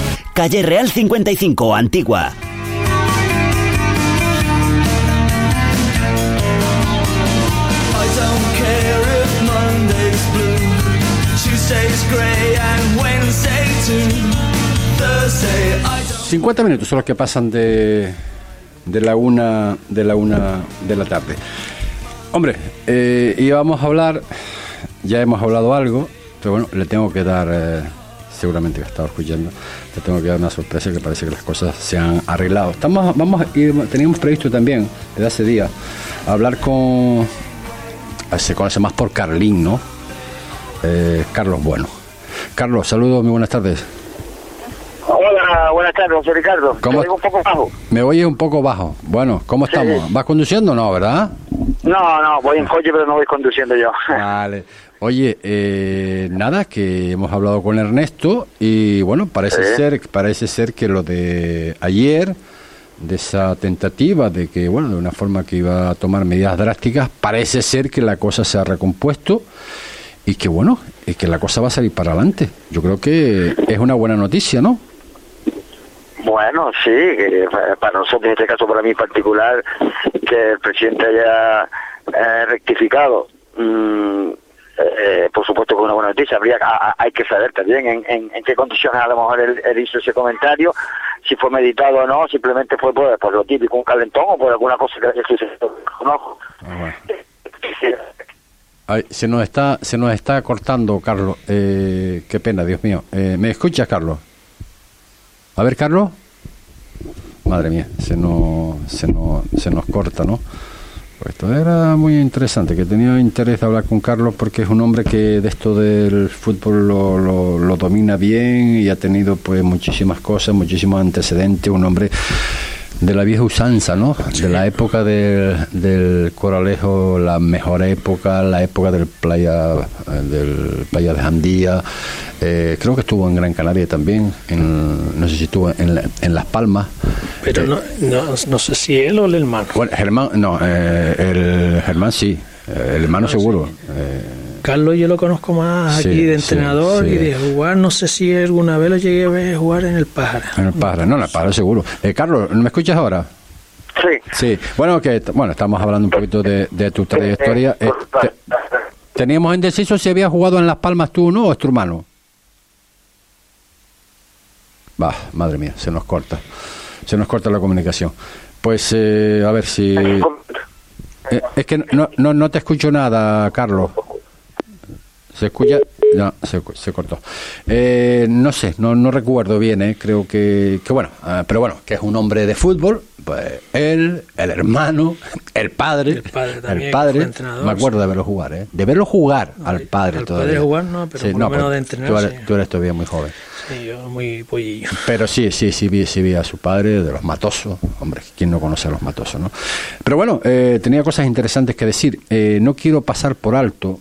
Calle Real 55, Antigua. I don't care if Monday's blue, Tuesday's grey and Wednesday too. Thursday I don't 50 minutos son los que pasan de, de la una de la una de la tarde. Hombre, eh, íbamos a hablar, ya hemos hablado algo, Pero bueno, le tengo que dar, eh, seguramente que estaba escuchando, le tengo que dar una sorpresa que parece que las cosas se han arreglado. Estamos, vamos a ir- teníamos previsto también, desde hace días, hablar con, se conoce más por Carlín, ¿no? Eh, Carlos Bueno. Carlos, saludos, muy buenas tardes. Buenas tardes, José Ricardo. ¿Cómo? Te oigo un poco bajo. Me oye un poco bajo. Bueno, ¿cómo estamos? ¿Vas conduciendo o no, verdad? No, no, voy en coche, pero no voy conduciendo yo. *laughs* Vale. Oye, eh, nada, que hemos hablado con Ernesto y bueno, parece Sí. ser, parece ser que lo de ayer, de esa tentativa de que, bueno, de una forma que iba a tomar medidas drásticas, parece ser que la cosa se ha recompuesto y que bueno, y que la cosa va a salir para adelante. Yo creo que es una buena noticia, ¿no? Bueno, sí, que para nosotros, en este caso para mí en particular, que el presidente haya eh, rectificado, mm, eh, por supuesto que es una buena noticia. Habría, a- a- hay que saber también en, en, en qué condiciones a lo mejor él, él hizo ese comentario, si fue meditado o no, simplemente fue por, por lo típico, un calentón o por alguna cosa que haya sucedido. No. Ay, se nos está se nos está cortando, Carlos. Eh, qué pena, Dios mío. Eh, ¿Me escuchas, Carlos? A ver, Carlos. Madre mía, se nos, se nos, se nos corta, ¿no? Pues esto era muy interesante, que tenía interés de hablar con Carlos porque es un hombre que de esto del fútbol lo, lo domina bien y ha tenido pues muchísimas cosas, muchísimos antecedentes, un hombre de la vieja usanza, ¿no? De la época del, del Coralejo, la mejor época, la época del playa eh, del playa de Jandía. Eh, creo que estuvo en Gran Canaria también, en, no sé si estuvo en, la- en Las Palmas. Pero no, no, no sé si él o el hermano. Bueno, Germán, no, eh, el Germán sí, el hermano seguro. Eh, Carlos yo lo conozco más Sí, aquí de entrenador sí. y de jugar. No sé si alguna vez lo llegué a ver jugar en el Pájara. en el Pájaro, no, en el Pájaro seguro. Eh, Carlos, ¿me escuchas ahora? Sí. Sí, bueno, que bueno, estamos hablando un poquito de, de tu trayectoria. Eh, te- teníamos indeciso si había jugado en Las Palmas tú o no, o es tu hermano. Va, madre mía, se nos corta. Se nos corta la comunicación. Pues eh, a ver si... Eh, es que no, no, no te escucho nada, Carlos. ¿Se escucha? No, se, se cortó. Eh, no sé, no, no recuerdo bien, eh, creo que, que bueno, ah, pero bueno, que es un hombre de fútbol, pues él, el hermano, *laughs* el padre, el padre también, que padre, me acuerdo de verlo jugar, eh, de verlo jugar al padre al todavía. padre jugar no, pero por lo menos pues, de entrenar, Tú eres, sí. tú eres todavía muy joven. Sí, yo muy pollillo. *laughs* Pero sí, sí, sí vi, sí vi a su padre de los matosos. Hombre, ¿quién no conoce a los matosos, no? Pero bueno, eh, tenía cosas interesantes que decir. Eh, no quiero pasar por alto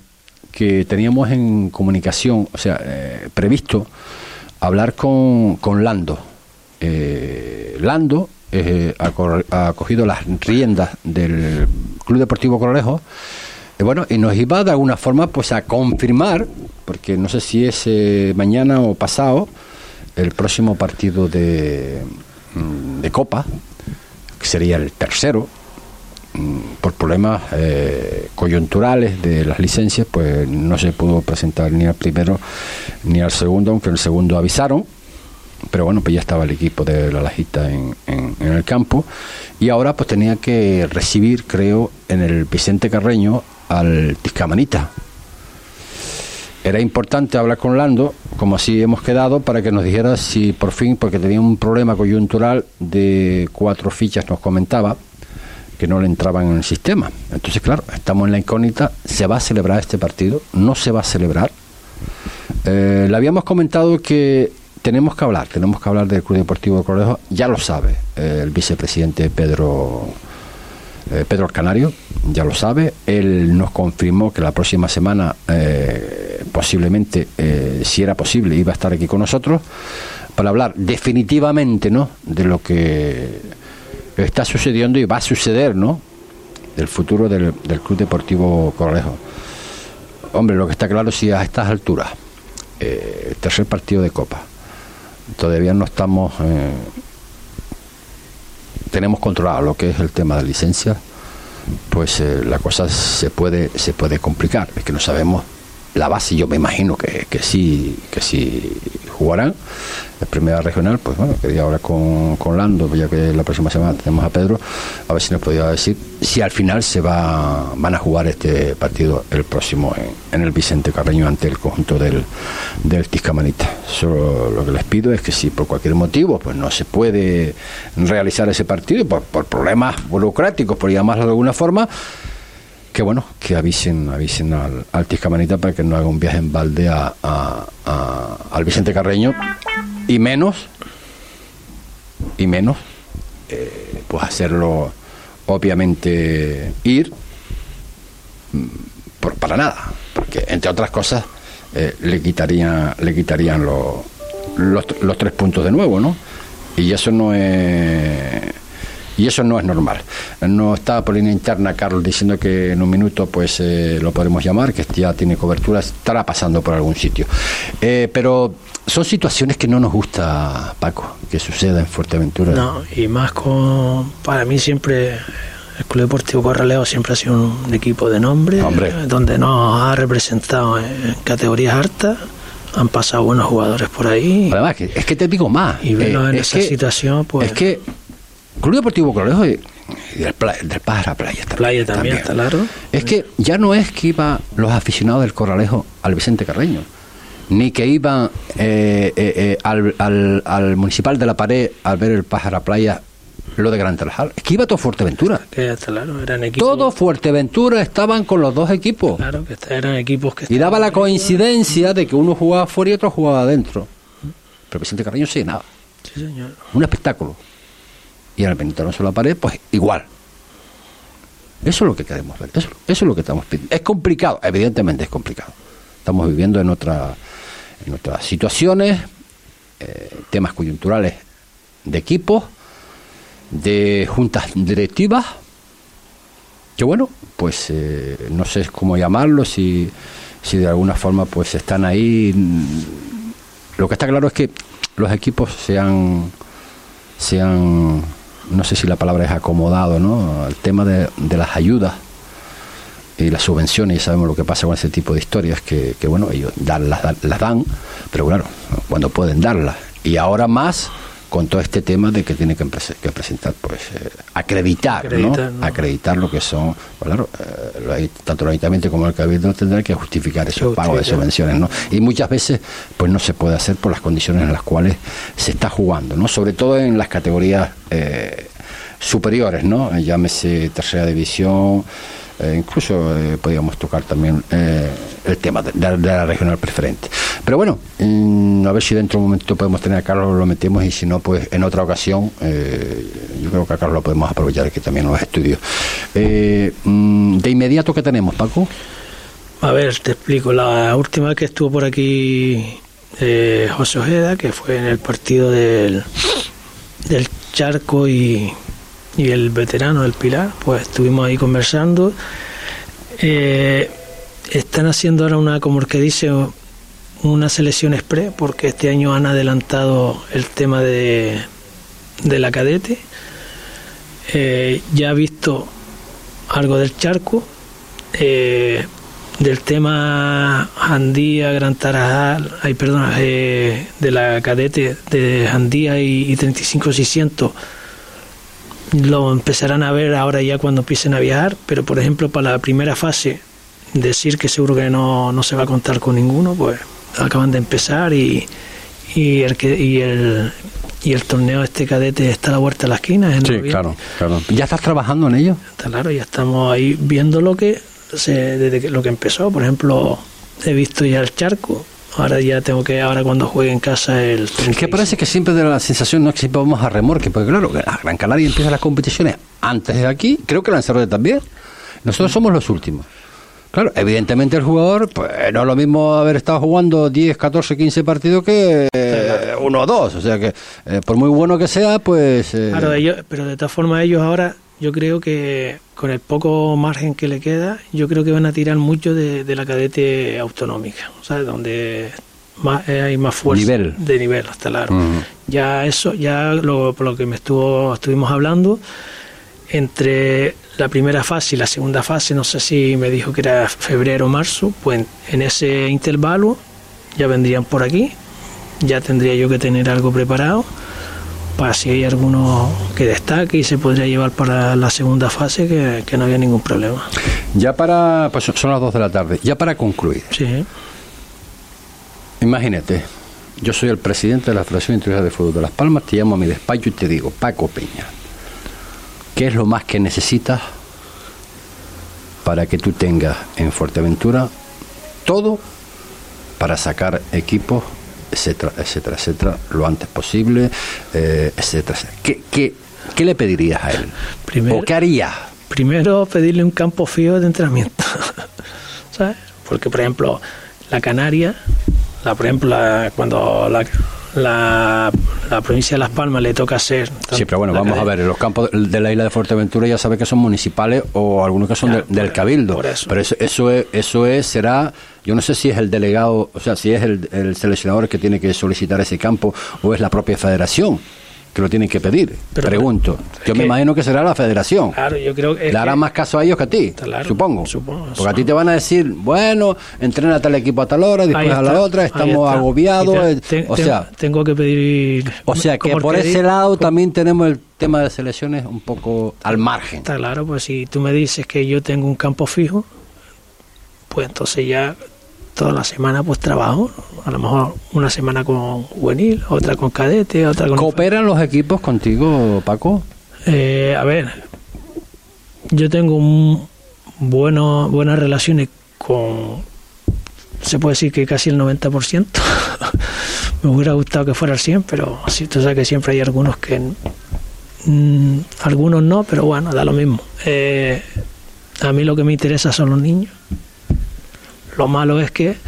que teníamos en comunicación, o sea, eh, previsto hablar con, con Lando. Eh, Lando eh, ha, cogido las riendas del Club Deportivo Coralejo y bueno, y nos iba de alguna forma pues a confirmar, porque no sé si es eh, mañana o pasado, el próximo partido de, mm, de Copa, que sería el tercero, por problemas eh, coyunturales de las licencias, pues no se pudo presentar ni al primero ni al segundo, aunque el segundo avisaron. Pero bueno, pues ya estaba el equipo de la Lajita en, en- en el campo. Y ahora pues tenía que recibir, creo, en el Vicente Carreño al Tiscamanita. Era importante hablar con Lando, como así hemos quedado, para que nos dijera si por fin, porque tenía un problema coyuntural de cuatro fichas, nos comentaba, que no le entraban en el sistema. Entonces, claro, estamos en la incógnita, ¿se va a celebrar este partido? ¿No se va a celebrar? Eh, le habíamos comentado que tenemos que hablar, tenemos que hablar del Club Deportivo de Correjo, ya lo sabe eh, el vicepresidente Pedro eh, Pedro Canario, ya lo sabe, él nos confirmó que la próxima semana eh, posiblemente, si era posible, iba a estar aquí con nosotros para hablar definitivamente ¿no? de lo que está sucediendo y va a suceder, ¿no? del futuro del, Club Deportivo Correjo. Hombre, lo que está claro si a estas alturas, eh, el tercer partido de Copa, todavía no estamos, eh, tenemos controlado lo que es el tema de licencia, pues eh, la cosa se puede, se puede complicar. Es que no sabemos la base, yo me imagino que, que sí, que sí jugarán. La primera regional, pues bueno, quería hablar con, con Lando, ya que la próxima semana tenemos a Pedro, a ver si nos podía decir si al final se va van a jugar este partido el próximo en, en el Vicente Carreño ante el conjunto del, del Tiscamanita. Solo lo que les pido es que si por cualquier motivo pues no se puede realizar ese partido, por, por problemas burocráticos, por llamarlo de alguna forma, que bueno, que avisen, avisen al, al Tiscamanita para que no haga un viaje en balde a, al Vicente Carreño y menos, y menos, eh, pues hacerlo obviamente ir mm, por- para nada, porque entre otras cosas eh, le quitarían, le quitarían lo- los, los tres puntos de nuevo, ¿no? Y eso no es y eso no es normal. No está por línea interna Carlos diciendo que en un minuto pues eh, lo podremos llamar, que ya tiene cobertura, estará pasando por algún sitio. Eh, pero son situaciones que no nos gusta, Paco, que suceda en Fuerteventura. No, y más con. Para mí siempre. El Club Deportivo Corralejo siempre ha sido un equipo de nombre, Hombre. donde nos ha representado en categorías altas. Han pasado buenos jugadores por ahí. Además, es que te digo más. Y verlo eh, en es esa que- situación, pues. Es que Club Deportivo Corralejo y, y del, pla- del Pájaro Playa también. Playa también, está claro. Es que ya no es que iban los aficionados del Corralejo al Vicente Carreño, ni que iban eh, eh, eh, al, al- al municipal de la pared al ver el Pájaro Playa lo de Gran Tarajal. Es que iba todo Fuerteventura. Que está claro, eran equipos. Todo Fuerteventura estaban con los dos equipos. Claro, que eran equipos que Y daba la coincidencia de que uno jugaba fuera y otro jugaba adentro. Pero Vicente Carreño se llenaba. Sí, señor. Un espectáculo. Y al Alonso la pared, pues igual. Eso es lo que queremos ver. Eso, eso es lo que estamos pidiendo. Es complicado, evidentemente es complicado. Estamos viviendo en, otra, en otras situaciones, eh, temas coyunturales de equipos, de juntas directivas, que bueno, pues eh, no sé cómo llamarlo, si, si de alguna forma pues están ahí. Lo que está claro es que los equipos se han, se han no sé si la palabra es acomodado, ¿no? El tema de, de las ayudas y las subvenciones, y sabemos lo que pasa con ese tipo de historias, que, que bueno, ellos dan, las, las dan, pero claro, cuando pueden darlas. Y ahora más con todo este tema de que tiene que, prese- que presentar, pues, eh, acreditar, Acreditar, ¿no? ¿no? Acreditar lo que son, pues claro, eh, tanto el ayuntamiento como el cabildo tendrán que justificar esos pagos de subvenciones, ¿no? Y muchas veces, pues no se puede hacer por las condiciones en las cuales se está jugando, ¿no? Sobre todo en las categorías eh, superiores, ¿no? Llámese tercera división, eh, incluso eh, podríamos tocar también eh, el tema de, la regional preferente. Pero bueno, mm, a ver si dentro de un momento podemos tener a Carlos, lo metemos y si no, pues en otra ocasión, eh, yo creo que a Carlos lo podemos aprovechar aquí también en los estudios. Eh, mm, de inmediato, ¿qué tenemos, Paco? A ver, te explico. La última que estuvo por aquí José Ojeda, que fue en el partido del, del Charco y, y el veterano del Pilar, pues estuvimos ahí conversando. Eh, están haciendo ahora una, como el que dice, una selección express, porque este año han adelantado el tema de, de la cadete. Eh, ya he visto algo del Charco. Eh, del tema Jandía, Gran Tarajal, ay, perdón, eh, de la cadete de Jandía y, y 35600 lo empezarán a ver ahora ya cuando empiecen a viajar, pero por ejemplo para la primera fase decir que seguro que no, no se va a contar con ninguno, pues acaban de empezar y, y el que y el y el torneo este cadete está a la vuelta de la esquina. en noviembre. claro. ¿Ya estás trabajando en ello? Está claro, ya estamos ahí viendo lo que se, desde que, lo que empezó. Por ejemplo, he visto ya el charco. Ahora ya tengo que, ahora cuando juegue en casa el Es que parece que siempre da la sensación, ¿no? Que siempre vamos a remorque, porque claro, la Gran Canaria empieza las competiciones antes de aquí, creo que Lanzarote también. Nosotros somos los últimos. Claro, evidentemente el jugador, pues no es lo mismo haber estado jugando 10, 14, 15 partidos que eh, uno o dos. O sea que, eh, por muy bueno que sea, pues. eh, Claro, ellos, pero de todas formas ellos ahora, yo creo que con el poco margen que le queda, yo creo que van a tirar mucho de, de la cadete autonómica, ¿sabes? Donde más, eh, hay más fuerza Nivel. de nivel, claro. Ujú. Ya eso, ya lo, por lo que me estuvo, estuvimos hablando, entre la primera fase y la segunda fase, no sé si me dijo que era febrero o marzo, pues en ese intervalo ya vendrían por aquí ya tendría yo que tener algo preparado para si hay alguno que destaque y se podría llevar para la segunda fase que, que no había ningún problema. Ya para. Pues son las 2 de la tarde. Ya para concluir. Sí. Imagínate, yo soy el presidente de la Federación Internacional de Fútbol de Las Palmas, te llamo a mi despacho y te digo, Paco Peña, ¿qué es lo más que necesitas para que tú tengas en Fuerteventura todo para sacar equipos, etcétera, etcétera, etcétera, lo antes posible, eh, etcétera, etcétera? ¿Qué, qué, qué le pedirías a él? Primero- ¿O qué harías? Primero pedirle un campo fijo de entrenamiento. *laughs* ¿Sabes? Porque, por ejemplo, la Canaria, la, por ejemplo, la- cuando la, la, la provincia de Las Palmas le toca ser. Sí, pero bueno, vamos a ver, los campos de la isla de Fuerteventura ya sabes que son municipales o algunos que son Claro, del- del por- Cabildo. por eso. Pero eso, eso, es, eso es, será, yo no sé si es el delegado, o sea, si es el, el seleccionador que tiene que solicitar ese campo o es la propia federación que lo tiene que pedir. Pero- Pregunto. Yo me que- imagino que será la federación. Claro, yo creo que. Le hará que- más caso a ellos que a ti, Claro, supongo. supongo, Porque a ti te van a decir, bueno, entrena a tal equipo a tal hora, después a la otra, estamos agobiados. Eh, te- o te- sea, tengo que pedir. o sea que por ese lado también tenemos el tema de selecciones un poco al margen. Está claro, pues si tú me dices que yo tengo un campo fijo, pues entonces ya toda la semana pues trabajo. A lo mejor una semana con juvenil, otra con cadete, otra con... ¿Cooperan los equipos contigo, Paco? Eh, a ver, yo tengo un bueno, buenas relaciones con, se puede decir que casi el 90%. *laughs* Me hubiera gustado que fuera el 100, pero sí, tú sabes que siempre hay algunos que, mm, algunos no, pero bueno, da lo mismo. Eh, a mí lo que me interesa son los niños. Lo malo es que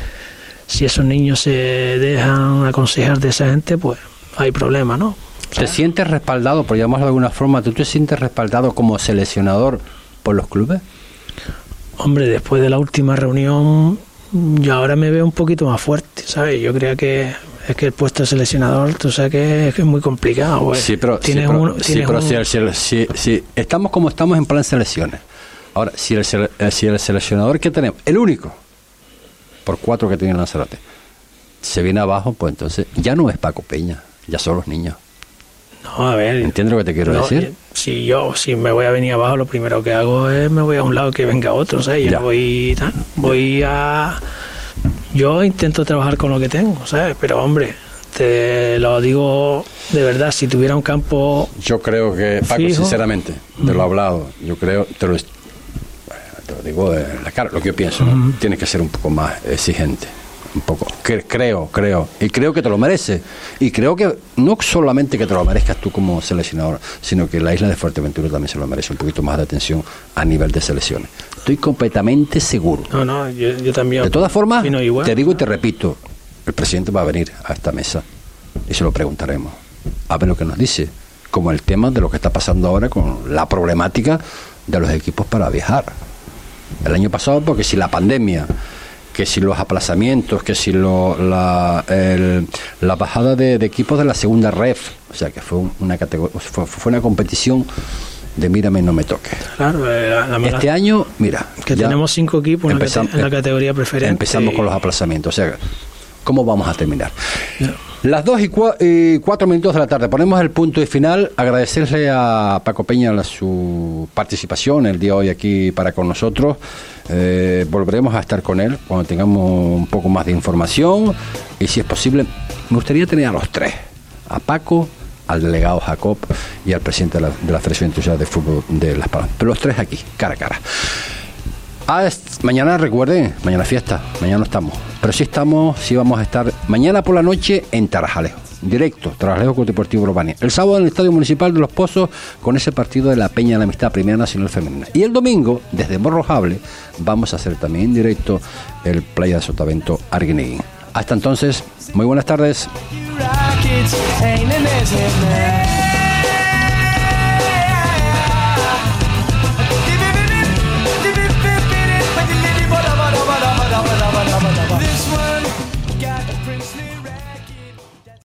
si esos niños se dejan aconsejar de esa gente, pues hay problema, ¿no? ¿Te sientes respaldado, por llamarlo de alguna forma, tú te sientes respaldado como seleccionador por los clubes? Hombre, después de la última reunión, yo ahora me veo un poquito más fuerte, ¿sabes? Yo creía que es que el puesto de seleccionador, tú sabes que es, que es muy complicado. pues. sí, pero, sí, tienes pero- sí, tienes pero un- si, si el- si- si estamos como estamos en plan selecciones. Ahora, si el, eh, si el seleccionador que tenemos, el único, por cuatro que tiene Lanzarote, se viene abajo, pues entonces ya no es Paco Peña, ya son los niños. No, a ver. ¿Entiendes lo que te quiero no, decir? Si yo, si me voy a venir abajo, lo primero que hago es me voy a un lado que venga otro, ¿sabes? Yo Ya. voy, voy a... Yo intento trabajar con lo que tengo, ¿sabes? Pero hombre, te lo digo de verdad, si tuviera un campo... Yo creo que, Paco, Fijo. sinceramente, te lo he hablado, yo creo, te lo, te lo digo la cara, lo que yo pienso, ¿no? tienes que ser un poco más exigente, un poco, que, creo, creo, y creo que te lo mereces, y creo que no solamente que te lo merezcas tú como seleccionador, sino que la isla de Fuerteventura también se lo merece un poquito más de atención a nivel de selecciones. Estoy completamente seguro. No, no, yo, yo también... De todas formas, igual. te digo y te repito, el presidente va a venir a esta mesa y se lo preguntaremos. A ver lo que nos dice, como el tema de lo que está pasando ahora con la problemática de los equipos para viajar. El año pasado, porque si la pandemia, que si los aplazamientos, que si lo- la, el- la bajada de, de equipos de la segunda ref, o sea que fue una categoría, fue, fue una competición de mírame no me toque. Claro, eh, la- la mala- Este año, mira, que tenemos cinco equipos en la en categoría preferente. Empezamos y- con los aplazamientos. O sea, ¿cómo vamos a terminar? Las 2 y 4 minutos de la tarde. Ponemos el punto y final. Agradecerle a Paco Peña su participación el día de hoy aquí para con nosotros. Eh, volveremos a estar con él cuando tengamos un poco más de información. Y si es posible, me gustaría tener a los tres. A Paco, al delegado Jacob y al presidente de la, de la Federación Internacional de Fútbol de Las Palmas. Pero los tres aquí, cara a cara. Ah, es- mañana recuerden, mañana fiesta, mañana no estamos. Pero sí estamos, sí vamos a estar mañana por la noche en Tarajalejo. Directo, Tarajalejo Club Deportivo Urbania. El sábado en el Estadio Municipal de Los Pozos con ese partido de la Peña de la Amistad Primera Nacional Femenina. Y el domingo, desde Morrojable, vamos a hacer también en directo el Playa de Sotavento Arguineguín. Hasta entonces, muy buenas tardes.